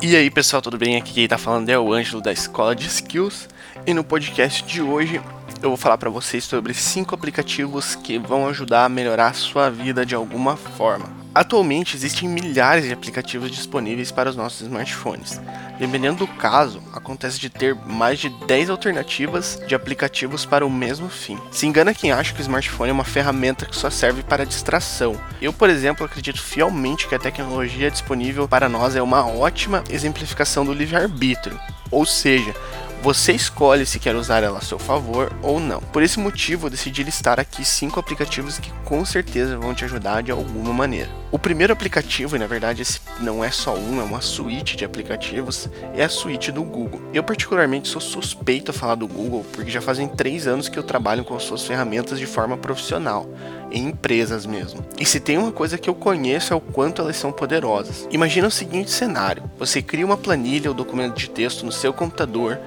E aí pessoal, tudo bem? Aqui quem tá falando é o Ângelo da Escola de Skills e no podcast de hoje eu vou falar para vocês sobre cinco aplicativos que vão ajudar a melhorar a sua vida de alguma forma. Atualmente existem milhares de aplicativos disponíveis para os nossos smartphones. Dependendo do caso, acontece de ter mais de 10 alternativas de aplicativos para o mesmo fim. Se engana quem acha que o smartphone é uma ferramenta que só serve para distração. Eu, por exemplo, acredito fielmente que a tecnologia disponível para nós é uma ótima exemplificação do livre-arbítrio. Ou seja, você escolhe se quer usar ela a seu favor ou não. Por esse motivo, eu decidi listar aqui cinco aplicativos que com certeza vão te ajudar de alguma maneira. O primeiro aplicativo, e na verdade esse não é só um, é uma suíte de aplicativos, é a suíte do Google. Eu particularmente sou suspeito a falar do Google porque já fazem três anos que eu trabalho com as suas ferramentas de forma profissional em empresas mesmo. E se tem uma coisa que eu conheço é o quanto elas são poderosas. Imagina o seguinte cenário: você cria uma planilha ou documento de texto no seu computador,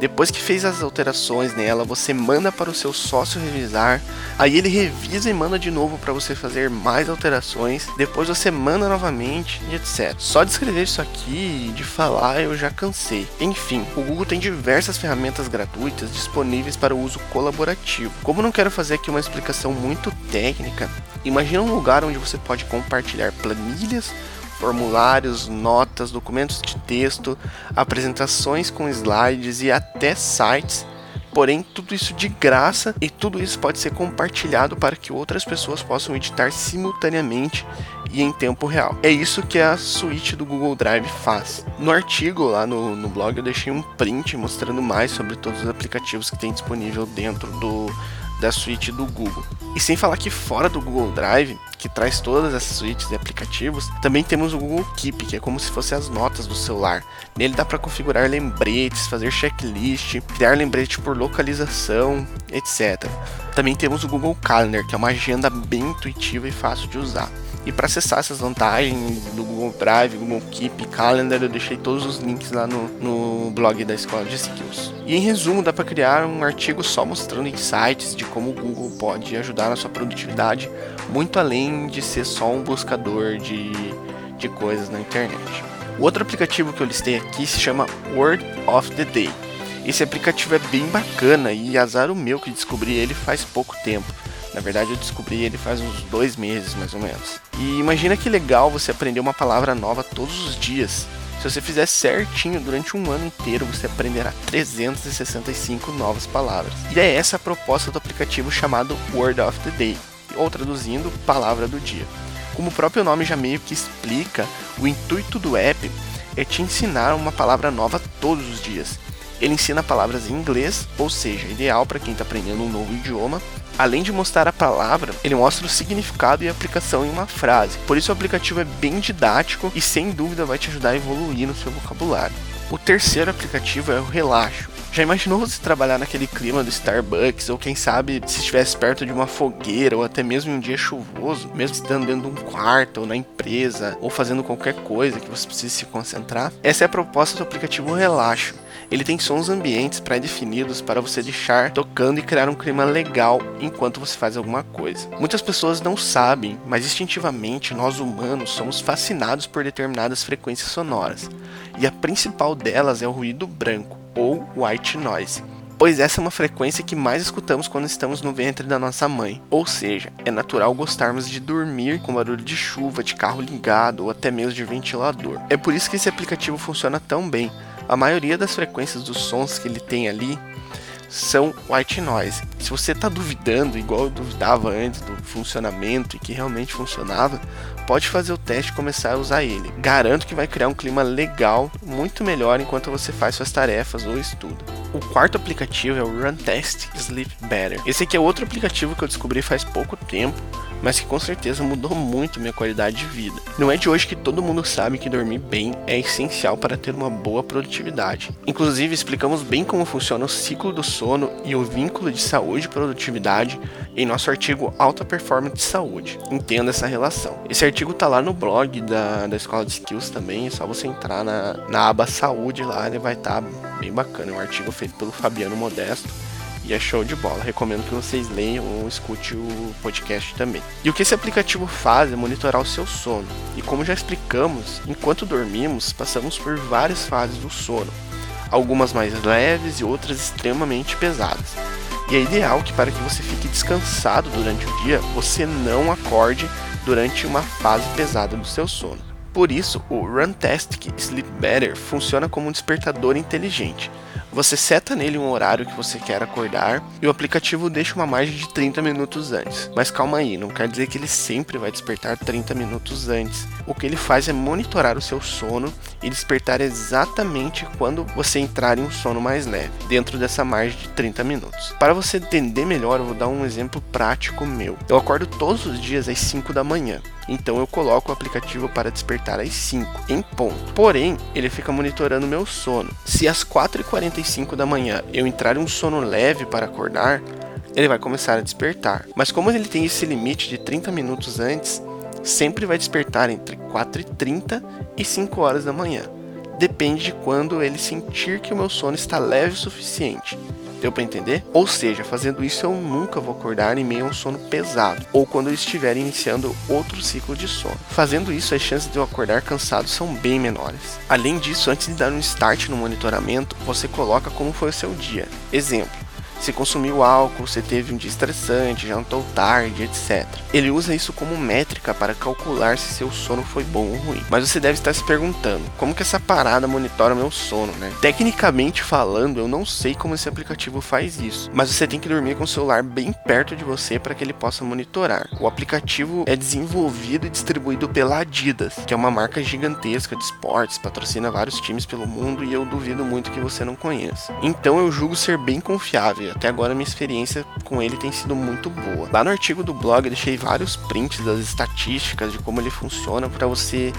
depois que fez as alterações nela, você manda para o seu sócio revisar, aí ele revisa e manda de novo para você fazer mais alterações, depois você manda novamente e etc. Só de escrever isso aqui, de falar, eu já cansei. Enfim, o Google tem diversas ferramentas gratuitas disponíveis para o uso colaborativo. Como não quero fazer aqui uma explicação muito técnica técnica, imagina um lugar onde você pode compartilhar planilhas, formulários, notas, documentos de texto, apresentações com slides e até sites. Porém, tudo isso de graça e tudo isso pode ser compartilhado para que outras pessoas possam editar simultaneamente e em tempo real. É isso que a suíte do Google Drive faz. No artigo lá no, no blog eu deixei um print mostrando mais sobre todos os aplicativos que tem disponível dentro do, da suíte do Google. E sem falar que fora do Google Drive, que traz todas essas suítes de aplicativos, também temos o Google Keep, que é como se fossem as notas do celular. Nele dá para configurar lembretes, fazer checklist, criar lembrete por localização, etc. Também temos o Google Calendar, que é uma agenda bem intuitiva e fácil de usar. E para acessar essas vantagens do Google Drive, Google Keep, Calendar, eu deixei todos os links lá no, no blog da Escola de Skills. E em resumo, dá para criar um artigo só mostrando insights de como o Google pode ajudar na sua produtividade, muito além de ser só um buscador de, de coisas na internet. O outro aplicativo que eu listei aqui se chama Word of the Day. Esse aplicativo é bem bacana e azar o meu que descobri ele faz pouco tempo. Na verdade, eu descobri ele faz uns dois meses, mais ou menos. E imagina que legal você aprender uma palavra nova todos os dias. Se você fizer certinho durante um ano inteiro, você aprenderá 365 novas palavras. E é essa a proposta do aplicativo chamado Word of the Day, ou traduzindo, palavra do dia. Como o próprio nome já meio que explica, o intuito do app é te ensinar uma palavra nova todos os dias. Ele ensina palavras em inglês, ou seja, ideal para quem está aprendendo um novo idioma, Além de mostrar a palavra, ele mostra o significado e a aplicação em uma frase. Por isso o aplicativo é bem didático e sem dúvida vai te ajudar a evoluir no seu vocabulário. O terceiro aplicativo é o Relaxo. Já imaginou você trabalhar naquele clima do Starbucks, ou quem sabe se estivesse perto de uma fogueira, ou até mesmo em um dia chuvoso, mesmo estando dentro de um quarto, ou na empresa, ou fazendo qualquer coisa que você precise se concentrar? Essa é a proposta do aplicativo Relaxo. Ele tem sons ambientes pré-definidos para você deixar tocando e criar um clima legal enquanto você faz alguma coisa. Muitas pessoas não sabem, mas instintivamente nós humanos somos fascinados por determinadas frequências sonoras, e a principal delas é o ruído branco ou white noise pois essa é uma frequência que mais escutamos quando estamos no ventre da nossa mãe. Ou seja, é natural gostarmos de dormir com barulho de chuva, de carro ligado ou até mesmo de ventilador. É por isso que esse aplicativo funciona tão bem, a maioria das frequências dos sons que ele tem ali são white noise. Se você está duvidando, igual eu duvidava antes do funcionamento e que realmente funcionava, pode fazer o teste e começar a usar ele. Garanto que vai criar um clima legal, muito melhor enquanto você faz suas tarefas ou estuda. O quarto aplicativo é o Run Test Sleep Better. Esse aqui é outro aplicativo que eu descobri faz pouco tempo mas que com certeza mudou muito minha qualidade de vida. Não é de hoje que todo mundo sabe que dormir bem é essencial para ter uma boa produtividade. Inclusive, explicamos bem como funciona o ciclo do sono e o vínculo de saúde e produtividade em nosso artigo Alta Performance de Saúde. Entenda essa relação. Esse artigo tá lá no blog da, da Escola de Skills também, é só você entrar na, na aba Saúde lá, ele vai estar tá bem bacana. É um artigo feito pelo Fabiano Modesto e é show de bola. Recomendo que vocês leiam ou escute o podcast também. E o que esse aplicativo faz é monitorar o seu sono. E como já explicamos, enquanto dormimos, passamos por várias fases do sono, algumas mais leves e outras extremamente pesadas. E é ideal que para que você fique descansado durante o dia, você não acorde durante uma fase pesada do seu sono. Por isso, o Runtastic Sleep Better funciona como um despertador inteligente. Você seta nele um horário que você quer acordar e o aplicativo deixa uma margem de 30 minutos antes. Mas calma aí, não quer dizer que ele sempre vai despertar 30 minutos antes. O que ele faz é monitorar o seu sono e despertar exatamente quando você entrar em um sono mais leve, dentro dessa margem de 30 minutos. Para você entender melhor, eu vou dar um exemplo prático meu. Eu acordo todos os dias às 5 da manhã. Então eu coloco o aplicativo para despertar às 5, em ponto. Porém, ele fica monitorando meu sono. Se às 4h45 da manhã eu entrar em um sono leve para acordar, ele vai começar a despertar. Mas como ele tem esse limite de 30 minutos antes, sempre vai despertar entre 4h30 e 5 horas da manhã. Depende de quando ele sentir que o meu sono está leve o suficiente. Deu para entender? Ou seja, fazendo isso eu nunca vou acordar em meio a um sono pesado, ou quando eu estiver iniciando outro ciclo de sono. Fazendo isso, as chances de eu acordar cansado são bem menores. Além disso, antes de dar um start no monitoramento, você coloca como foi o seu dia. Exemplo: se consumiu álcool, se teve um dia estressante, jantou tarde, etc. Ele usa isso como métrica para calcular se seu sono foi bom ou ruim. Mas você deve estar se perguntando, como que essa parada monitora meu sono, né? Tecnicamente falando, eu não sei como esse aplicativo faz isso, mas você tem que dormir com o celular bem perto de você para que ele possa monitorar. O aplicativo é desenvolvido e distribuído pela Adidas, que é uma marca gigantesca de esportes, patrocina vários times pelo mundo e eu duvido muito que você não conheça. Então eu julgo ser bem confiável até agora minha experiência com ele tem sido muito boa. Lá no artigo do blog eu deixei vários prints das estatísticas de como ele funciona para você,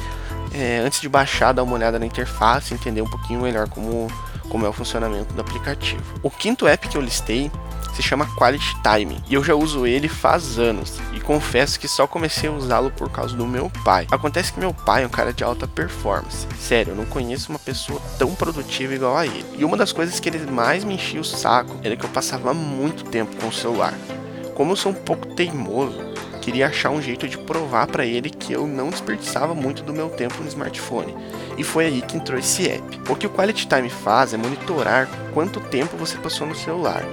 é, antes de baixar, dar uma olhada na interface, entender um pouquinho melhor como, como é o funcionamento do aplicativo. O quinto app que eu listei se chama Quality Time e eu já uso ele faz anos e confesso que só comecei a usá-lo por causa do meu pai. Acontece que meu pai é um cara de alta performance. Sério, eu não conheço uma pessoa tão produtiva igual a ele. E uma das coisas que ele mais me enchia o saco era que eu passava muito tempo com o celular. Como eu sou um pouco teimoso, queria achar um jeito de provar para ele que eu não desperdiçava muito do meu tempo no smartphone. E foi aí que entrou esse app. O que o Quality Time faz é monitorar quanto tempo você passou no celular.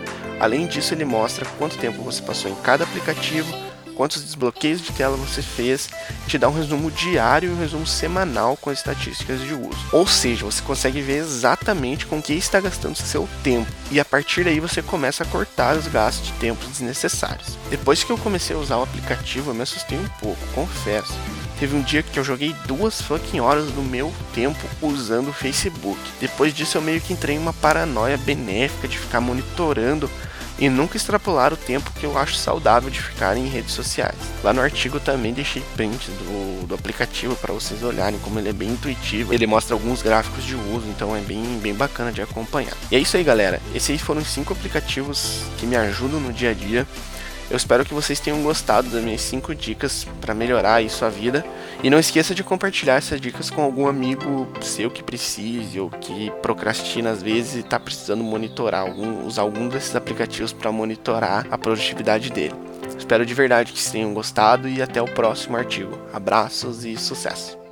Além disso, ele mostra quanto tempo você passou em cada aplicativo, quantos desbloqueios de tela você fez, te dá um resumo diário e um resumo semanal com as estatísticas de uso. Ou seja, você consegue ver exatamente com que está gastando seu tempo e a partir daí você começa a cortar os gastos de tempo desnecessários. Depois que eu comecei a usar o aplicativo, eu me assustei um pouco, confesso. Teve um dia que eu joguei duas fucking horas do meu tempo usando o Facebook. Depois disso eu meio que entrei em uma paranoia benéfica de ficar monitorando e nunca extrapolar o tempo que eu acho saudável de ficar em redes sociais. Lá no artigo também deixei prints do, do aplicativo para vocês olharem como ele é bem intuitivo. Ele mostra alguns gráficos de uso, então é bem, bem bacana de acompanhar. E é isso aí, galera. Esses foram cinco aplicativos que me ajudam no dia a dia eu espero que vocês tenham gostado das minhas 5 dicas para melhorar aí sua vida. E não esqueça de compartilhar essas dicas com algum amigo seu que precise ou que procrastina às vezes e está precisando monitorar, algum, usar algum desses aplicativos para monitorar a produtividade dele. Espero de verdade que vocês tenham gostado e até o próximo artigo. Abraços e sucesso!